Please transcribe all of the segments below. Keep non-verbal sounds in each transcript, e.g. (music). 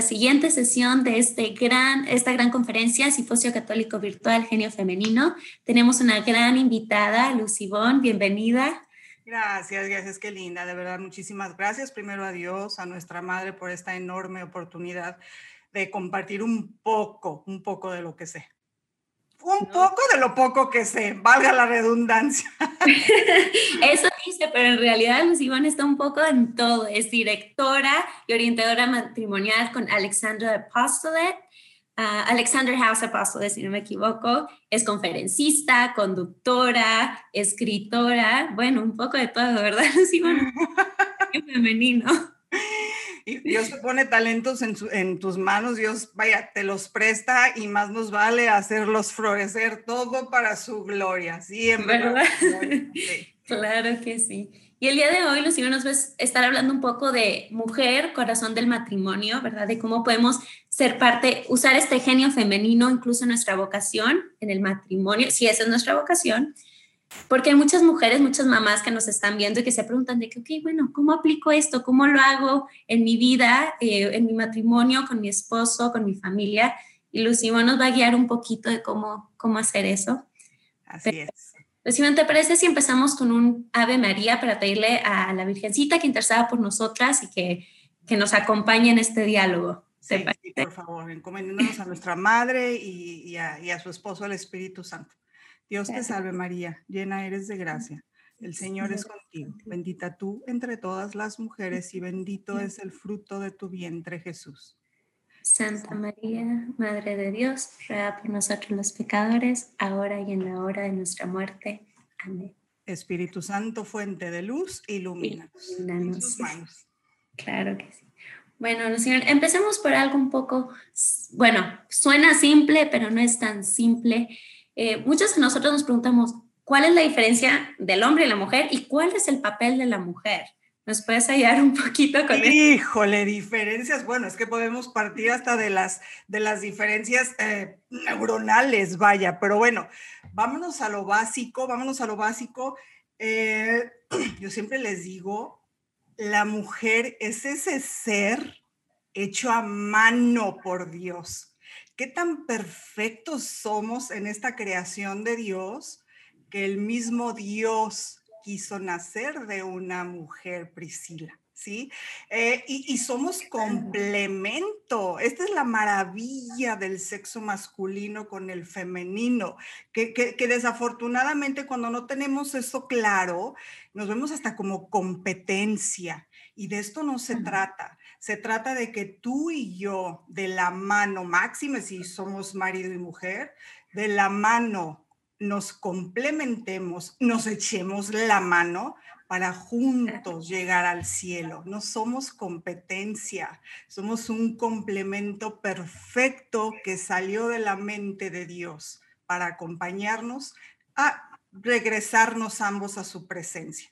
nuestra siguiente sesión de este gran, esta gran conferencia, Simposio Católico Virtual Genio Femenino. Tenemos una gran invitada, Lucibón, bienvenida. Gracias, gracias, qué linda, de verdad, muchísimas gracias. Primero a Dios, a nuestra Madre por esta enorme oportunidad de compartir un poco, un poco de lo que sé. Un poco de lo poco que sé, valga la redundancia. (laughs) Eso dice, pero en realidad Lucibón está un poco en todo. Es directora y orientadora matrimonial con Alexandra Apostolet, uh, Alexander House Apostolet, si no me equivoco. Es conferencista, conductora, escritora, bueno, un poco de todo, ¿verdad, Lucibón? femenino. Dios te pone talentos en, tus manos, Dios, vaya, te los presta y más nos vale hacerlos florecer todo para su gloria, siempre. ¿Verdad? (laughs) Claro que sí. Y el día de hoy, Lucía, nos va a estar hablando un poco de mujer, corazón del matrimonio, ¿verdad? De cómo podemos ser parte, usar este genio femenino, incluso en nuestra vocación, en el matrimonio, si esa es nuestra vocación, porque hay muchas mujeres, muchas mamás que nos están viendo y que se preguntan de que, ok, bueno, ¿cómo aplico esto? ¿Cómo lo hago en mi vida, eh, en mi matrimonio, con mi esposo, con mi familia? Y Lucía nos va a guiar un poquito de cómo, cómo hacer eso. Así es. Lucía, ¿te parece si empezamos con un Ave María para pedirle a la Virgencita que interceda por nosotras y que, que nos acompañe en este diálogo? Sí, por favor, encomendándonos a nuestra Madre y, y, a, y a su esposo, el Espíritu Santo. Dios te salve María, llena eres de gracia. El Señor es contigo. Bendita tú entre todas las mujeres y bendito es el fruto de tu vientre Jesús. Santa María, Madre de Dios, ruega por nosotros los pecadores, ahora y en la hora de nuestra muerte. Amén. Espíritu Santo, fuente de luz, ilumínanos. manos. Claro que sí. Bueno, Señor, empecemos por algo un poco, bueno, suena simple, pero no es tan simple. Eh, muchos de nosotros nos preguntamos, ¿cuál es la diferencia del hombre y la mujer y cuál es el papel de la mujer? ¿Nos puedes ayudar un poquito con eso? Híjole, diferencias. Bueno, es que podemos partir hasta de las, de las diferencias eh, neuronales, vaya, pero bueno, vámonos a lo básico, vámonos a lo básico. Eh, (clears throat) yo siempre les digo, la mujer es ese ser hecho a mano por Dios qué tan perfectos somos en esta creación de Dios que el mismo Dios quiso nacer de una mujer, Priscila. ¿Sí? Eh, y, somos complemento. Esta es la maravilla del sexo masculino con el femenino, que, que, desafortunadamente cuando no tenemos eso claro, nos vemos hasta como competencia. Y de esto no se trata. Se trata de que tú y yo, de la mano, máxima si somos marido y mujer, de la mano nos complementemos, nos echemos la mano para juntos llegar al cielo. No somos competencia, somos un complemento perfecto que salió de la mente de Dios para acompañarnos a regresarnos ambos a su presencia.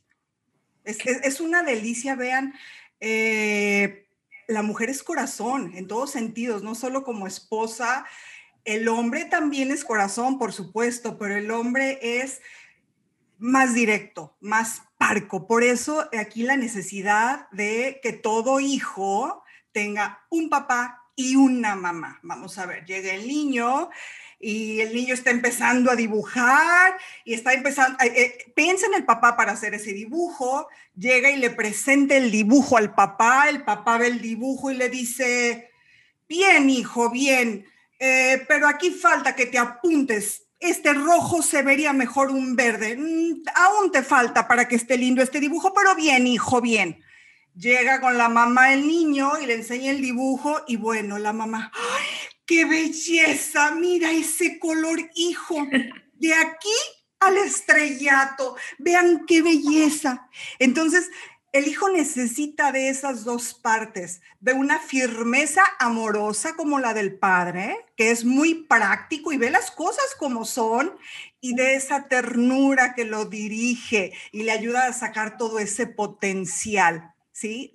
Es, una delicia, vean, eh, la mujer es corazón en todos sentidos, no solo como esposa. El hombre también es corazón, por supuesto, pero el hombre es más directo, más parco. Por eso aquí la necesidad de que todo hijo tenga un papá y una mamá. Vamos a ver, llega el niño y el niño está empezando a dibujar y está empezando, eh, eh, piensa en el papá para hacer ese dibujo, llega y le presenta el dibujo al papá, el papá ve el dibujo y le dice, bien hijo, bien, eh, pero aquí falta que te apuntes. Este rojo se vería mejor un verde. Mm, aún te falta para que esté lindo este dibujo, pero bien, hijo, bien. Llega con la mamá el niño y le enseña el dibujo y bueno, la mamá, ¡ay, qué belleza! Mira ese color, hijo. De aquí al estrellato. Vean qué belleza. Entonces, el hijo necesita de esas dos partes, de una firmeza amorosa como la del padre, que es muy práctico y ve las cosas como son, y de esa ternura que lo dirige y le ayuda a sacar todo ese potencial. ¿sí?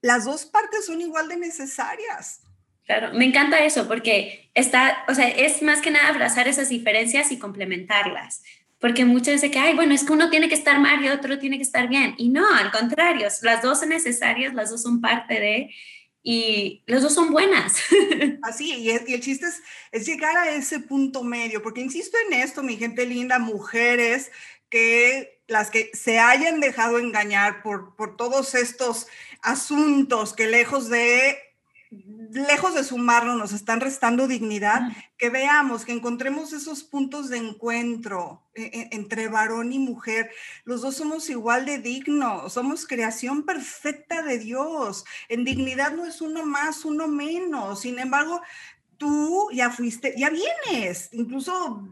Las dos partes son igual de necesarias. Claro, me encanta eso porque está, o sea, es más que nada abrazar esas diferencias y complementarlas. Porque muchas veces que, ay, bueno, es que uno tiene que estar mal y otro tiene que estar bien. Y no, al contrario, las dos son necesarias, las dos son parte de, y los dos son buenas. (laughs) Así, y, el chiste es, es, llegar a ese punto medio, porque insisto en esto, mi gente linda, mujeres que las que se hayan dejado engañar por, por todos estos asuntos que lejos de lejos de sumarnos, nos están restando dignidad, que veamos, que encontremos esos puntos de encuentro e, e, entre varón y mujer. Los dos somos igual de dignos, somos creación perfecta de Dios. En dignidad no es uno más, uno menos. Sin embargo, tú ya fuiste, ya vienes, incluso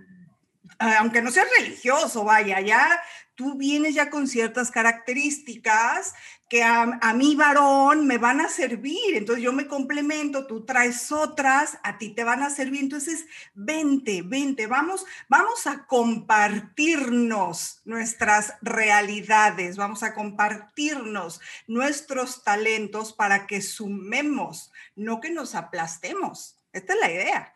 aunque no seas religioso, vaya, ya tú vienes ya con ciertas características que a, mi varón me van a servir. Entonces yo me complemento, tú traes otras, a ti te van a servir. Entonces, vente, vente, vamos, vamos a compartirnos nuestras realidades, vamos a compartirnos nuestros talentos para que sumemos, no que nos aplastemos. Esta es la idea.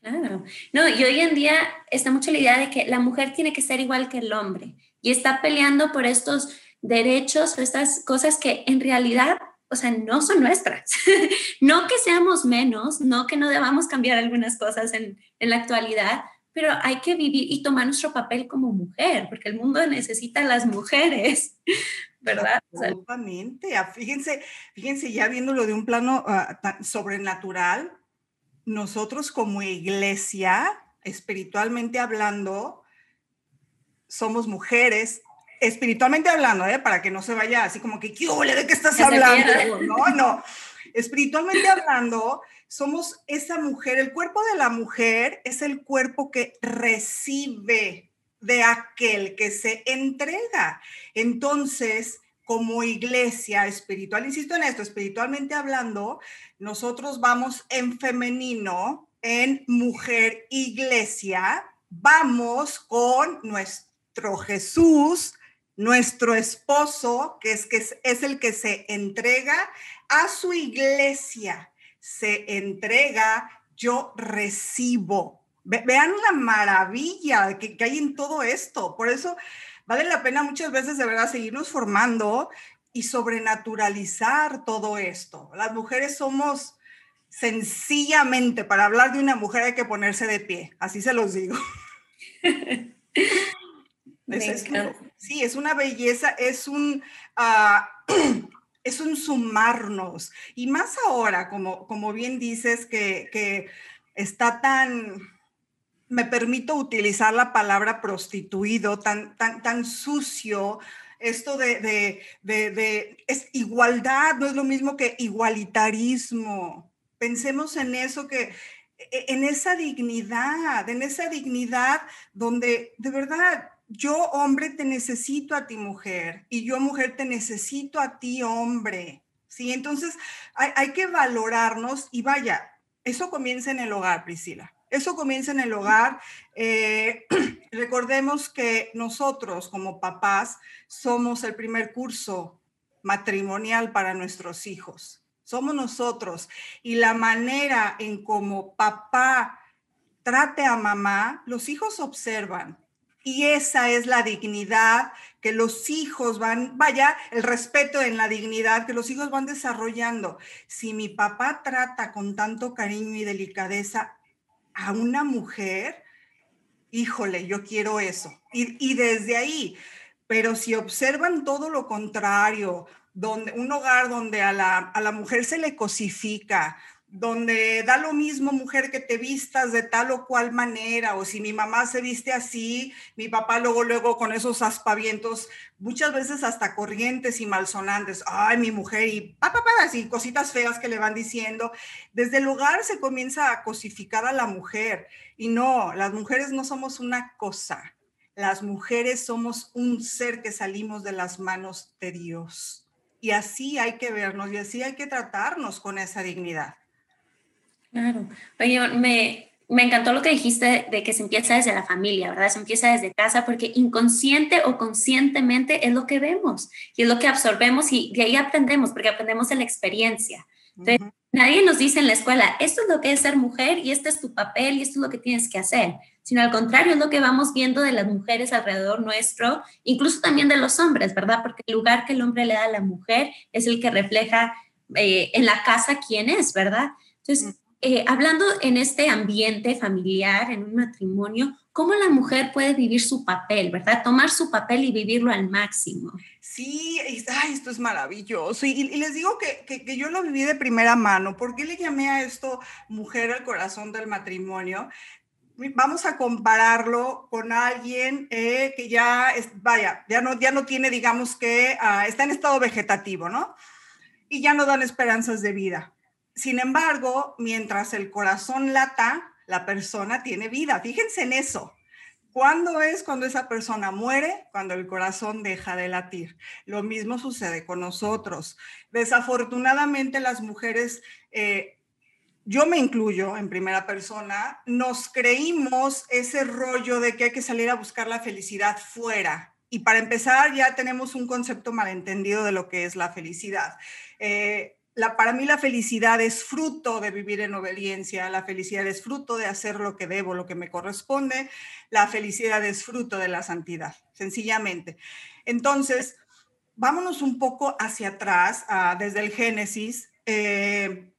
Claro. No, y hoy en día está mucho la idea de que la mujer tiene que ser igual que el hombre y está peleando por estos derechos, estas cosas que en realidad, o sea, no son nuestras. (laughs) no que seamos menos, no que no debamos cambiar algunas cosas en, en la actualidad, pero hay que vivir y tomar nuestro papel como mujer, porque el mundo necesita a las mujeres, (laughs) ¿verdad? Absolutamente. Ah, fíjense, fíjense, ya viéndolo de un plano uh, sobrenatural, nosotros como iglesia, espiritualmente hablando, somos mujeres, espiritualmente hablando, ¿eh? para que no se vaya así como que, ¿qué ¿De qué estás hablando? (laughs) No, no. Espiritualmente hablando, somos esa mujer, el cuerpo de la mujer es el cuerpo que recibe de aquel que se entrega. Entonces, como iglesia espiritual, insisto en esto, espiritualmente hablando, nosotros vamos en femenino, en mujer iglesia, vamos con nuestro Jesús, nuestro esposo, que es, que es, el que se entrega a su iglesia, se entrega, yo recibo. vean la maravilla que, que hay en todo esto. Por eso vale la pena muchas veces de verdad seguirnos formando y sobrenaturalizar todo esto. Las mujeres somos sencillamente, para hablar de una mujer hay que ponerse de pie, así se los digo. (laughs) sí, es una belleza, es un, ah, (clears throat) es un sumarnos. Y más ahora, como, como bien dices, que, que está tan, me permito utilizar la palabra prostituido, tan, tan, tan sucio, esto de, de, de, de, es igualdad, no es lo mismo que igualitarismo. Pensemos en eso que, e, en esa dignidad, en esa dignidad donde de verdad yo hombre te necesito a ti mujer y yo mujer te necesito a ti hombre. Sí, entonces hay, que valorarnos y vaya, eso comienza en el hogar, Priscila. Eso comienza en el hogar. Eh, (clears throat) recordemos que nosotros como papás somos el primer curso matrimonial para nuestros hijos. Somos nosotros. Y la manera en como papá trate a mamá, los hijos observan. Y esa es la dignidad que los hijos van, vaya, el respeto en la dignidad que los hijos van desarrollando. Si mi papá trata con tanto cariño y delicadeza a una mujer, híjole, yo quiero eso. Y, desde ahí, pero si observan todo lo contrario, donde, un hogar donde a la, a la mujer se le cosifica, donde da lo mismo mujer que te vistas de tal o cual manera, o si mi mamá se viste así, mi papá luego, luego con esos aspavientos, muchas veces hasta corrientes y malsonantes, ay, mi mujer, y papá, así cositas feas que le van diciendo. Desde el hogar se comienza a cosificar a la mujer, y no, las mujeres no somos una cosa, las mujeres somos un ser que salimos de las manos de Dios. Y así hay que vernos y así hay que tratarnos con esa dignidad. Claro. Oye, me, me encantó lo que dijiste de que se empieza desde la familia, ¿verdad? Se empieza desde casa porque inconsciente o conscientemente es lo que vemos y es lo que absorbemos y de ahí aprendemos porque aprendemos de la experiencia. Entonces, nadie nos dice en la escuela, esto es lo que es ser mujer y este es tu papel y esto es lo que tienes que hacer, sino al contrario, es lo que vamos viendo de las mujeres alrededor nuestro, incluso también de los hombres, ¿verdad? Porque el lugar que el hombre le da a la mujer es el que refleja eh, en la casa quién es, ¿verdad? Entonces, eh, hablando en este ambiente familiar, en un matrimonio, ¿cómo la mujer puede vivir su papel, ¿verdad? Tomar su papel y vivirlo al máximo. Sí, esto es maravilloso. Y, les digo que, que, yo lo viví de primera mano. ¿Por qué le llamé a esto mujer al corazón del matrimonio? Vamos a compararlo con alguien eh, que ya, es, vaya, ya no, ya no tiene, digamos que, ah, está en estado vegetativo, ¿no? Y ya no dan esperanzas de vida. Sin embargo, mientras el corazón lata, la persona tiene vida. Fíjense en eso. ¿Cuándo es cuando esa persona muere? Cuando el corazón deja de latir. Lo mismo sucede con nosotros. Desafortunadamente las mujeres, eh, yo me incluyo en primera persona, nos creímos ese rollo de que hay que salir a buscar la felicidad fuera. Y para empezar ya tenemos un concepto malentendido de lo que es la felicidad. Eh, para mí la felicidad es fruto de vivir en obediencia, la felicidad es fruto de hacer lo que debo, lo que me corresponde, la felicidad es fruto de la santidad, sencillamente. Entonces, vámonos un poco hacia atrás, desde el Génesis. Eh,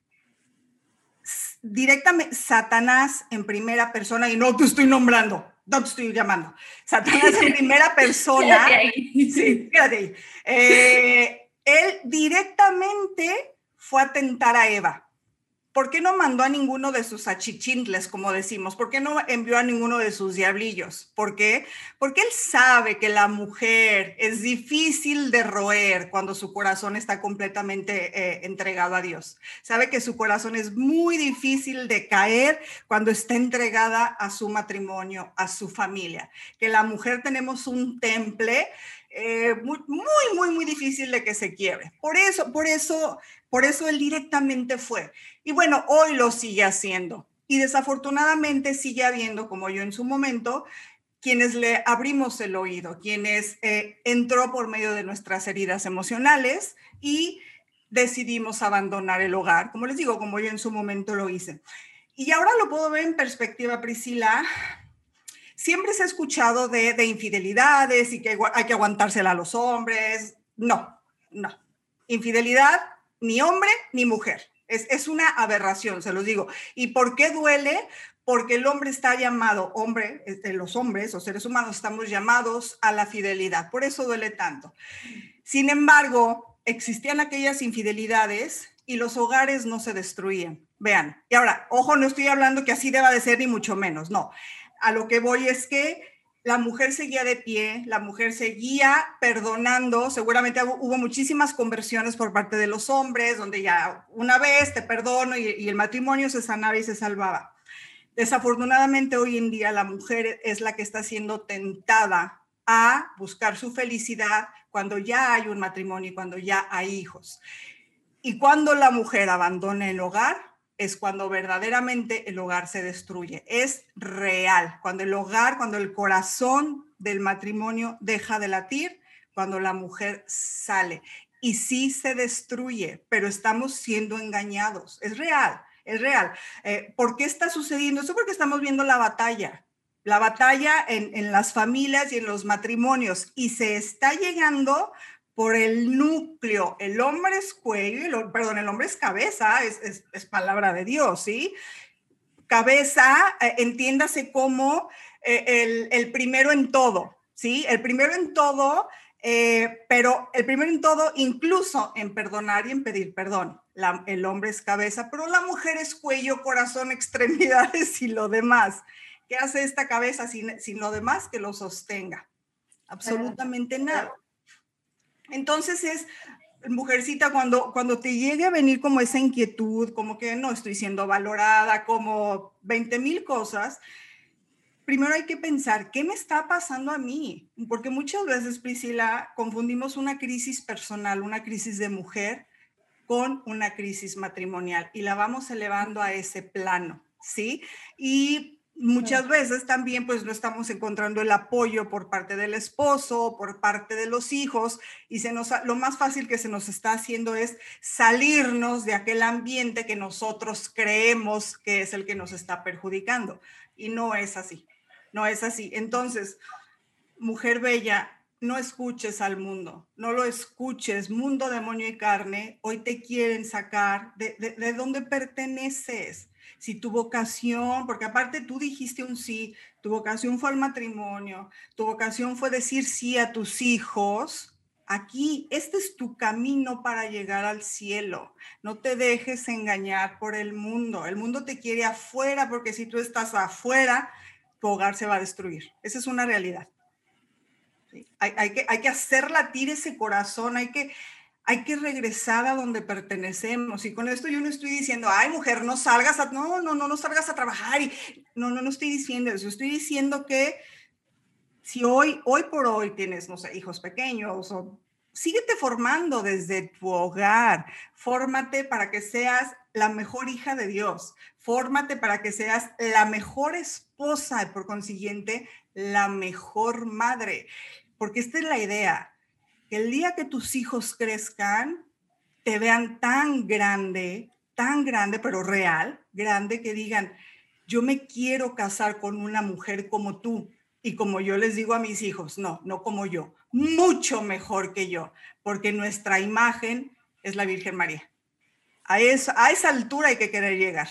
directamente, Satanás en primera persona, y no te estoy nombrando, no te estoy llamando, Satanás en primera (laughs) persona. Sí, quédate ahí. Eh, él directamente fue a tentar a Eva. ¿Por qué no mandó a ninguno de sus achichintles, como decimos? ¿Por qué no envió a ninguno de sus diablillos? ¿Por qué? Porque él sabe que la mujer es difícil de roer cuando su corazón está completamente eh, entregado a Dios. Sabe que su corazón es muy difícil de caer cuando está entregada a su matrimonio, a su familia. Que la mujer tenemos un temple eh, muy, muy, muy, difícil de que se quiebre. Por eso, por eso por eso él directamente fue. Y bueno, hoy lo sigue haciendo. Y desafortunadamente sigue habiendo, como yo en su momento, quienes le abrimos el oído, quienes eh, entró por medio de nuestras heridas emocionales y decidimos abandonar el hogar, como les digo, como yo en su momento lo hice. Y ahora lo puedo ver en perspectiva, Priscila. Siempre se ha escuchado de, de infidelidades y que hay que aguantársela a los hombres. No, no. Infidelidad ni hombre ni mujer. Es, una aberración, se los digo. ¿Y por qué duele? Porque el hombre está llamado, hombre, este, los hombres o seres humanos estamos llamados a la fidelidad. Por eso duele tanto. Sin embargo, existían aquellas infidelidades y los hogares no se destruían. Vean, y ahora, ojo, no estoy hablando que así deba de ser ni mucho menos, no. A lo que voy es que la mujer seguía de pie, la mujer seguía perdonando, seguramente hubo muchísimas conversiones por parte de los hombres, donde ya una vez te perdono y, el matrimonio se sanaba y se salvaba. Desafortunadamente hoy en día la mujer es la que está siendo tentada a buscar su felicidad cuando ya hay un matrimonio y cuando ya hay hijos. Y cuando la mujer abandona el hogar, es cuando verdaderamente el hogar se destruye. Es real. Cuando el hogar, cuando el corazón del matrimonio deja de latir, cuando la mujer sale. Y sí se destruye, pero estamos siendo engañados. Es real, es real. Eh, ¿Por qué está sucediendo eso? Porque estamos viendo la batalla. La batalla en, en las familias y en los matrimonios. Y se está llegando por el núcleo. El hombre es cuello, perdón, el hombre es cabeza, es, es, palabra de Dios, ¿sí? Cabeza, eh, entiéndase como eh, el, el, primero en todo, ¿sí? El primero en todo, eh, pero el primero en todo, incluso en perdonar y en pedir perdón. el hombre es cabeza, pero la mujer es cuello, corazón, (laughs) extremidades y lo demás. ¿Qué hace esta cabeza sin, sin lo demás que lo sostenga? Absolutamente nada. Entonces es, mujercita, cuando, cuando te llegue a venir como esa inquietud, como que no estoy siendo valorada, como 20 mil cosas, primero hay que pensar, ¿qué me está pasando a mí? Porque muchas veces, Priscila, confundimos una crisis personal, una crisis de mujer, con una crisis matrimonial y la vamos elevando a ese plano, ¿sí? Y Muchas veces también pues no estamos encontrando el apoyo por parte del esposo, por parte de los hijos y se nos lo más fácil que se nos está haciendo es salirnos de aquel ambiente que nosotros creemos que es el que nos está perjudicando y no es así. No es así. Entonces, mujer bella, no escuches al mundo, no lo escuches, mundo, demonio y carne, hoy te quieren sacar de, de, de dónde perteneces. Si tu vocación, porque aparte tú dijiste un sí, tu vocación fue al matrimonio, tu vocación fue decir sí a tus hijos, aquí, este es tu camino para llegar al cielo. No te dejes engañar por el mundo. El mundo te quiere afuera porque si tú estás afuera, tu hogar se va a destruir. Esa es una realidad. Hay, que, hay que hacer latir ese corazón, hay que, hay que regresar a donde pertenecemos. Y con esto yo no estoy diciendo, ay, mujer, no salgas a, no, no, no, no salgas a trabajar. Y, no, no, no estoy diciendo eso. Estoy diciendo que si hoy, hoy por hoy tienes, no sé, hijos pequeños o síguete formando desde tu hogar. Fórmate para que seas la mejor hija de Dios. Fórmate para que seas la mejor esposa y por consiguiente la mejor madre. Porque esta es la idea, que el día que tus hijos crezcan, te vean tan grande, tan grande, pero real, grande, que digan, yo me quiero casar con una mujer como tú. Y como yo les digo a mis hijos, no, no como yo, mucho mejor que yo, porque nuestra imagen es la Virgen María. A, esa altura hay que querer llegar.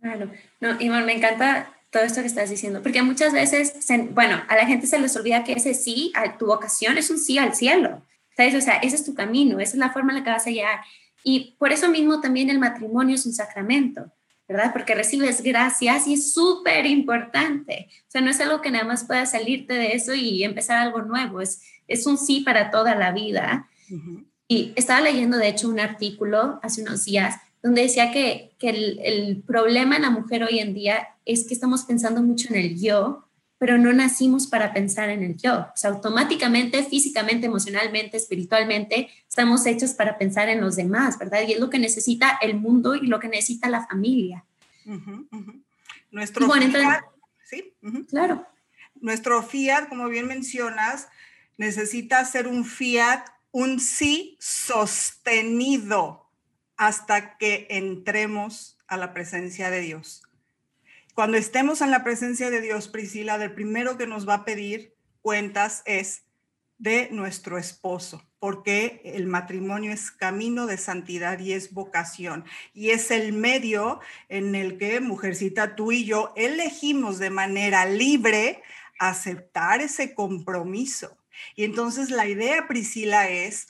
Claro, no, Iván, me encanta todo esto que estás diciendo, porque muchas veces, bueno, a la gente se les olvida que ese sí a tu vocación es un sí al cielo, ¿sabes? O sea, ese es tu camino, esa es la forma en la que vas a llegar. Y por eso mismo también el matrimonio es un sacramento, ¿verdad? Porque recibes gracias y es súper importante. O sea, no es algo que nada más pueda salirte de eso y empezar algo nuevo, es, es un sí para toda la vida. Y estaba leyendo, de hecho, un artículo hace unos días donde decía que, que el, el, problema en la mujer hoy en día es que estamos pensando mucho en el yo, pero no nacimos para pensar en el yo. O sea, automáticamente, físicamente, emocionalmente, espiritualmente, estamos hechos para pensar en los demás, ¿verdad? Y es lo que necesita el mundo y lo que necesita la familia. Nuestro fiat, ¿sí? Claro. Nuestro fiat, como bien mencionas, necesita ser un fiat, un sí sostenido hasta que entremos a la presencia de Dios. Cuando estemos en la presencia de Dios, Priscila, del primero que nos va a pedir cuentas es de nuestro esposo, porque el matrimonio es camino de santidad y es vocación. Y es el medio en el que, mujercita, tú y yo elegimos de manera libre aceptar ese compromiso. Y entonces la idea, Priscila, es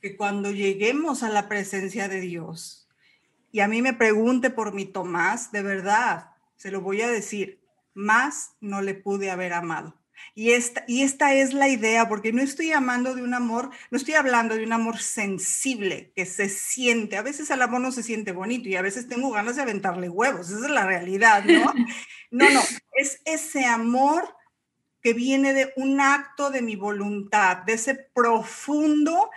que cuando lleguemos a la presencia de Dios, y a mí me pregunte por mi Tomás, de verdad, se lo voy a decir, más no le pude haber amado. Y esta, y esta es la idea, porque no estoy amando de un amor, no estoy hablando de un amor sensible que se siente. A veces el amor no se siente bonito y a veces tengo ganas de aventarle huevos. Esa es la realidad, ¿no? (laughs) No, no, es ese amor que viene de un acto de mi voluntad, de ese profundo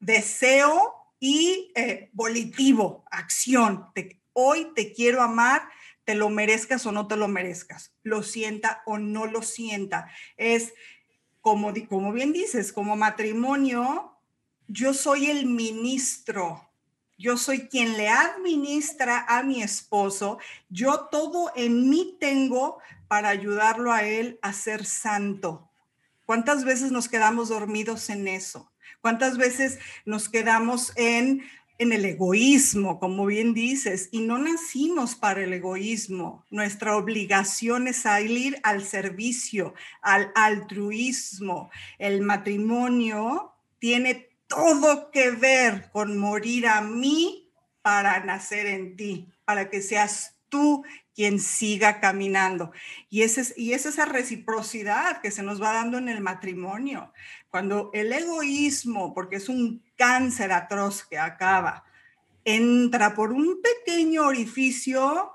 deseo y eh, volitivo, acción. hoy te quiero amar, te lo merezcas o no te lo merezcas, lo sienta o no lo sienta. Es como, como bien dices, como matrimonio, yo soy el ministro, yo soy quien le administra a mi esposo, yo todo en mí tengo para ayudarlo a él a ser santo. ¿Cuántas veces nos quedamos dormidos en eso? ¿Cuántas veces nos quedamos en, en el egoísmo, como bien dices, y no nacimos para el egoísmo? Nuestra obligación es salir al servicio, al altruismo. El matrimonio tiene todo que ver con morir a mí para nacer en ti, para que seas tú quien siga caminando. Y, ese, y es esa reciprocidad que se nos va dando en el matrimonio. Cuando el egoísmo, porque es un cáncer atroz que acaba, entra por un pequeño orificio,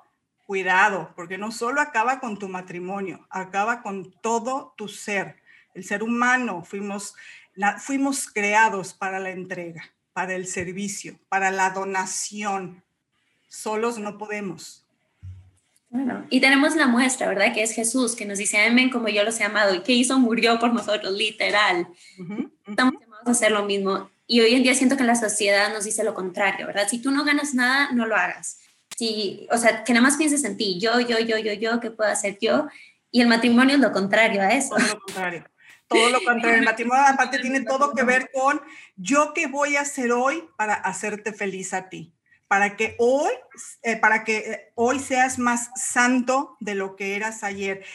cuidado, porque no solo acaba con tu matrimonio, acaba con todo tu ser. El ser humano fuimos, fuimos creados para la entrega, para el servicio, para la donación. Solos no podemos. Bueno, y tenemos la muestra, ¿verdad? Que es Jesús, que nos dice, amén como yo los he amado, y que hizo, murió por nosotros, literal. Estamos llamados a hacer lo mismo. Y hoy en día siento que la sociedad nos dice lo contrario, ¿verdad? Si tú no ganas nada, no lo hagas. Si, o sea, que nada más pienses en ti, yo, yo, yo, yo, yo, ¿qué puedo hacer yo? Y el matrimonio es lo contrario a eso. lo contrario. todo lo contrario. El matrimonio aparte tiene todo que ver con yo qué voy a hacer hoy para hacerte feliz a ti, para que hoy, eh, para que eh, hoy seas más santo de lo que eras ayer.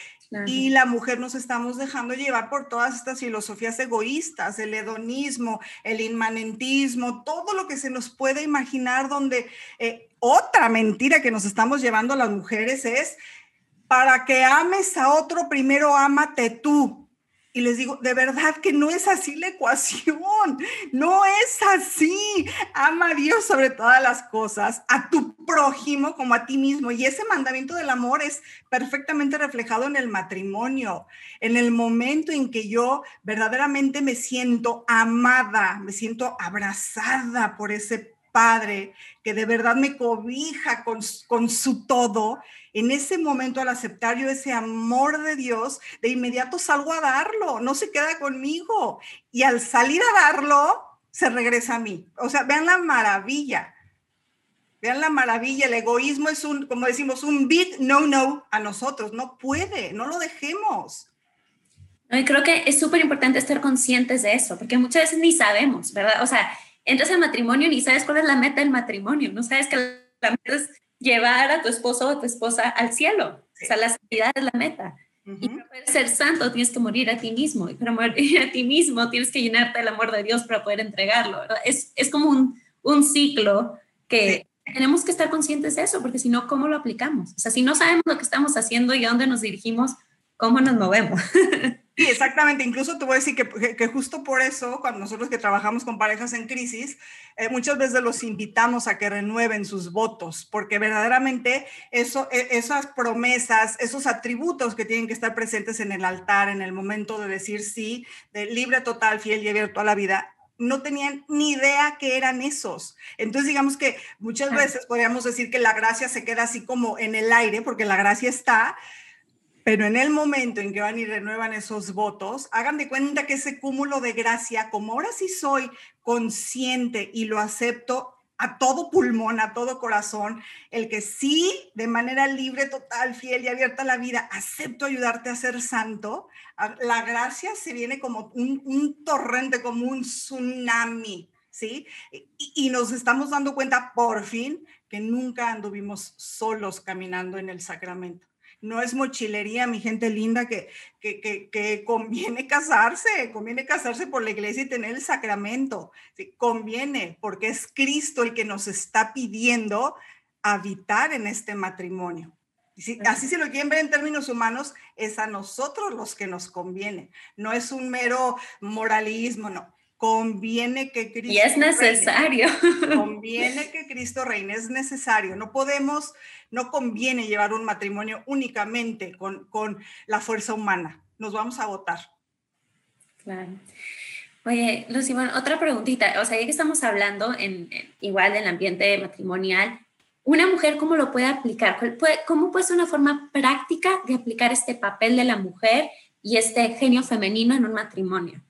Y la mujer nos estamos dejando llevar por todas estas filosofías egoístas, el hedonismo, el inmanentismo, todo lo que se nos puede imaginar, donde eh, otra mentira que nos estamos llevando las mujeres es, para que ames a otro, primero ámate tú. Y les digo, de verdad que no es así la ecuación, no es así. Ama a Dios sobre todas las cosas, a tu prójimo como a ti mismo. Y ese mandamiento del amor es perfectamente reflejado en el matrimonio, en el momento en que yo verdaderamente me siento amada, me siento abrazada por ese Padre que de verdad me cobija con, con su todo en ese momento al aceptar yo ese amor de Dios, de inmediato salgo a darlo, no se queda conmigo. Y al salir a darlo, se regresa a mí. O sea, vean la maravilla. Vean la maravilla, el egoísmo es un, como decimos, un big no-no a nosotros. No puede, no lo dejemos. creo que es súper importante estar conscientes de eso, porque muchas veces ni sabemos, ¿verdad? O sea, entras al matrimonio y ni sabes cuál es la meta del matrimonio, no sabes que la meta es llevar a tu esposo o a tu esposa al cielo. O sea, la santidad es la meta. Y para poder ser santo tienes que morir a ti mismo. Y para morir (laughs) a ti mismo tienes que llenarte del amor de Dios para poder entregarlo. Es, es, como un, un ciclo que tenemos que estar conscientes de eso, porque si no, ¿cómo lo aplicamos? O sea, si no sabemos lo que estamos haciendo y a dónde nos dirigimos, ¿cómo nos movemos? (laughs) Sí, exactamente. Incluso te voy a decir que, que, justo por eso, cuando nosotros que trabajamos con parejas en crisis, eh, muchas veces los invitamos a que renueven sus votos, porque verdaderamente eso, e, esas promesas, esos atributos que tienen que estar presentes en el altar en el momento de decir sí, de libre, total, fiel y abierto a la vida, no tenían ni idea que eran esos. Entonces, digamos que muchas veces podríamos decir que la gracia se queda así como en el aire, porque la gracia está, pero en el momento en que van y renuevan esos votos, hagan de cuenta que ese cúmulo de gracia, como ahora sí soy consciente y lo acepto a todo pulmón, a todo corazón, el que sí, de manera libre, total, fiel y abierta a la vida, acepto ayudarte a ser santo, la gracia se viene como un, torrente, como un tsunami, ¿sí? Y, y nos estamos dando cuenta por fin que nunca anduvimos solos caminando en el sacramento no es mochilería, mi gente linda, que, que, conviene casarse, conviene casarse por la iglesia y tener el sacramento. conviene, porque es Cristo el que nos está pidiendo habitar en este matrimonio. así se lo quieren ver en términos humanos, es a nosotros los que nos conviene. No es un mero moralismo, no conviene que Cristo y es necesario. (laughs) Conviene que Cristo reine es necesario. No podemos no conviene llevar un matrimonio únicamente con, con la fuerza humana. Nos vamos a agotar. Claro. Oye Lucy bueno, otra preguntita. O sea ya que estamos hablando en, igual del ambiente matrimonial una mujer cómo lo puede aplicar cómo puede ser una forma práctica de aplicar este papel de la mujer y este genio femenino en un matrimonio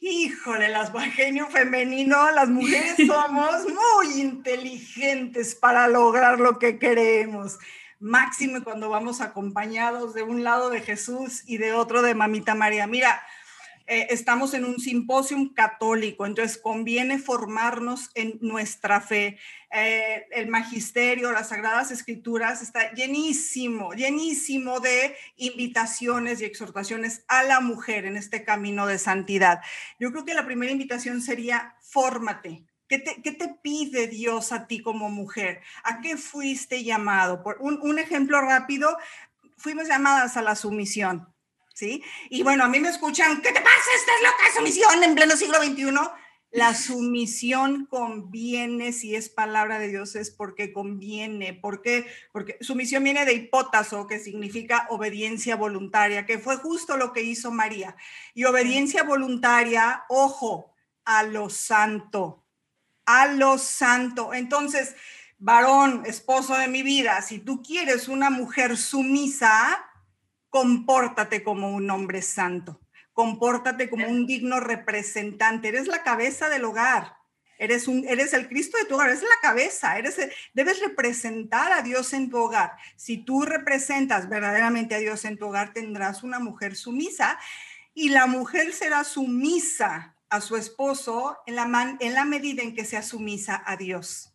Híjole, las genio femenino, las mujeres (laughs) somos muy inteligentes para lograr lo que queremos. Máximo cuando vamos acompañados de un lado de Jesús y de otro de Mamita María. Mira, eh, estamos en un simposio católico, entonces conviene formarnos en nuestra fe. Eh, el magisterio, las sagradas escrituras está llenísimo, llenísimo de invitaciones y exhortaciones a la mujer en este camino de santidad. Yo creo que la primera invitación sería fórmate, ¿Qué te, ¿Qué te, pide Dios a ti como mujer? ¿A qué fuiste llamado? Por un, ejemplo rápido, fuimos llamadas a la sumisión. ¿Sí? Y bueno, a mí me escuchan, ¿qué te pasa? Estás loca, sumisión en pleno siglo XXI. La sumisión conviene, si es palabra de Dios, es porque conviene. ¿Por qué? Porque sumisión viene de hipótaso, que significa obediencia voluntaria, que fue justo lo que hizo María. Y obediencia voluntaria, ojo, a lo santo, a lo santo. Entonces, varón, esposo de mi vida, si tú quieres una mujer sumisa, compórtate como un hombre santo, compórtate como un digno representante, eres la cabeza del hogar. Eres, un, eres el Cristo de tu hogar, eres la cabeza, eres, debes representar a Dios en tu hogar. Si tú representas verdaderamente a Dios en tu hogar, tendrás una mujer sumisa y la mujer será sumisa a su esposo en la, en la medida en que sea sumisa a Dios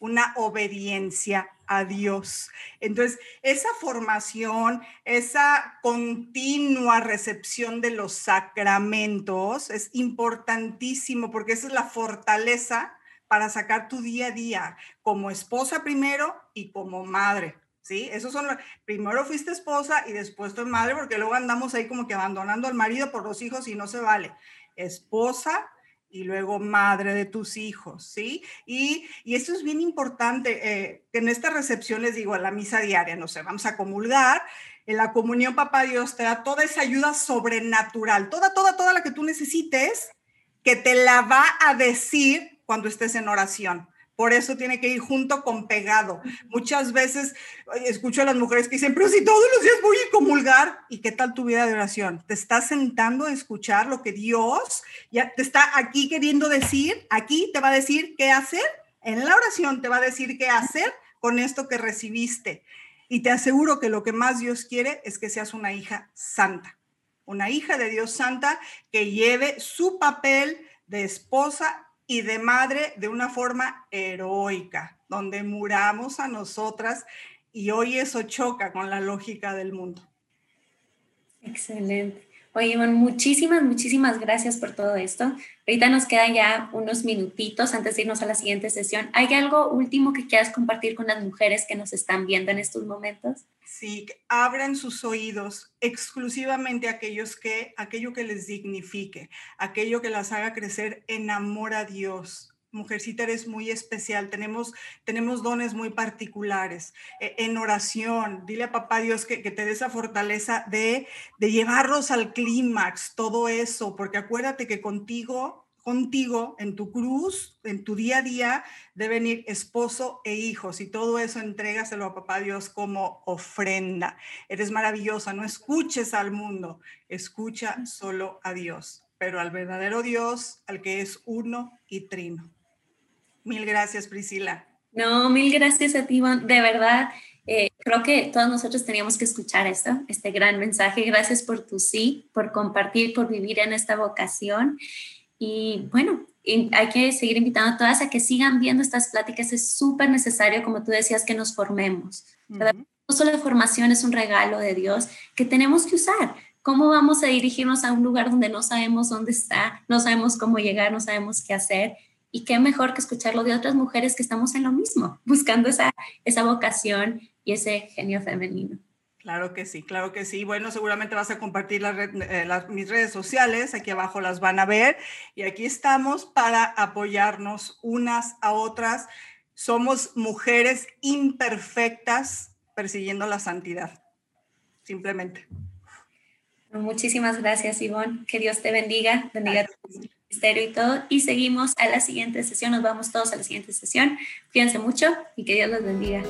una obediencia a Dios. Entonces, esa formación, esa continua recepción de los sacramentos es importantísimo porque esa es la fortaleza para sacar tu día a día como esposa primero y como madre. ¿Sí? Esos son, primero fuiste esposa y después tu madre, porque luego andamos ahí como que abandonando al marido por los hijos y no se vale. Esposa, y luego madre de tus hijos, ¿sí? Y, y esto es bien importante, eh, en esta recepción les digo, a la misa diaria, no sé, vamos a comulgar, en la comunión papá Dios te da toda esa ayuda sobrenatural, toda, toda, toda la que tú necesites, que te la va a decir cuando estés en oración. Por eso tiene que ir junto con pegado. Muchas veces escucho a las mujeres que dicen, pero si todos los días voy a comulgar, ¿y qué tal tu vida de oración? ¿Te estás sentando a escuchar lo que Dios ya te está aquí queriendo decir? Aquí te va a decir qué hacer. En la oración te va a decir qué hacer con esto que recibiste. Y te aseguro que lo que más Dios quiere es que seas una hija santa, una hija de Dios santa que lleve su papel de esposa y de madre de una forma heroica, donde muramos a nosotras y hoy eso choca con la lógica del mundo. Excelente. Oye, Iván, muchísimas, muchísimas gracias por todo esto. Ahorita nos quedan ya unos minutitos antes de irnos a la siguiente sesión. ¿Hay algo último que quieras compartir con las mujeres que nos están viendo en estos momentos? Sí, abran sus oídos exclusivamente a aquellos que, aquello que les dignifique, aquello que las haga crecer en amor a Dios, Mujercita, eres muy especial, tenemos, tenemos dones muy particulares. E, en oración, dile a papá Dios que, te dé esa fortaleza de, de llevarlos al clímax, todo eso, porque acuérdate que contigo, contigo, en tu cruz, en tu día a día, deben ir esposo e hijos, y todo eso entrégaselo a papá Dios como ofrenda. Eres maravillosa, no escuches al mundo, escucha solo a Dios, pero al verdadero Dios, al que es uno y trino. Mil gracias, Priscila. No, mil gracias a ti, De verdad, eh, creo que todos nosotros teníamos que escuchar esto, este gran mensaje. Gracias por tu sí, por compartir, por vivir en esta vocación. Y bueno, hay que seguir invitando a todas a que sigan viendo estas pláticas. Es súper necesario, como tú decías, que nos formemos. No solo la formación es un regalo de Dios que tenemos que usar. ¿Cómo vamos a dirigirnos a un lugar donde no sabemos dónde está, no sabemos cómo llegar, no sabemos qué hacer? Y qué mejor que escucharlo de otras mujeres que estamos en lo mismo, buscando esa, esa vocación y ese genio femenino. Claro que sí, claro que sí. Bueno, seguramente vas a compartir eh, mis redes sociales, aquí abajo las van a ver. Y aquí estamos para apoyarnos unas a otras. Somos mujeres imperfectas persiguiendo la santidad, simplemente. Muchísimas gracias, Ivonne. Que Dios te bendiga, bendiga y todo. Y seguimos a la siguiente sesión. Nos vamos todos a la siguiente sesión. Cuídense mucho y que Dios los bendiga.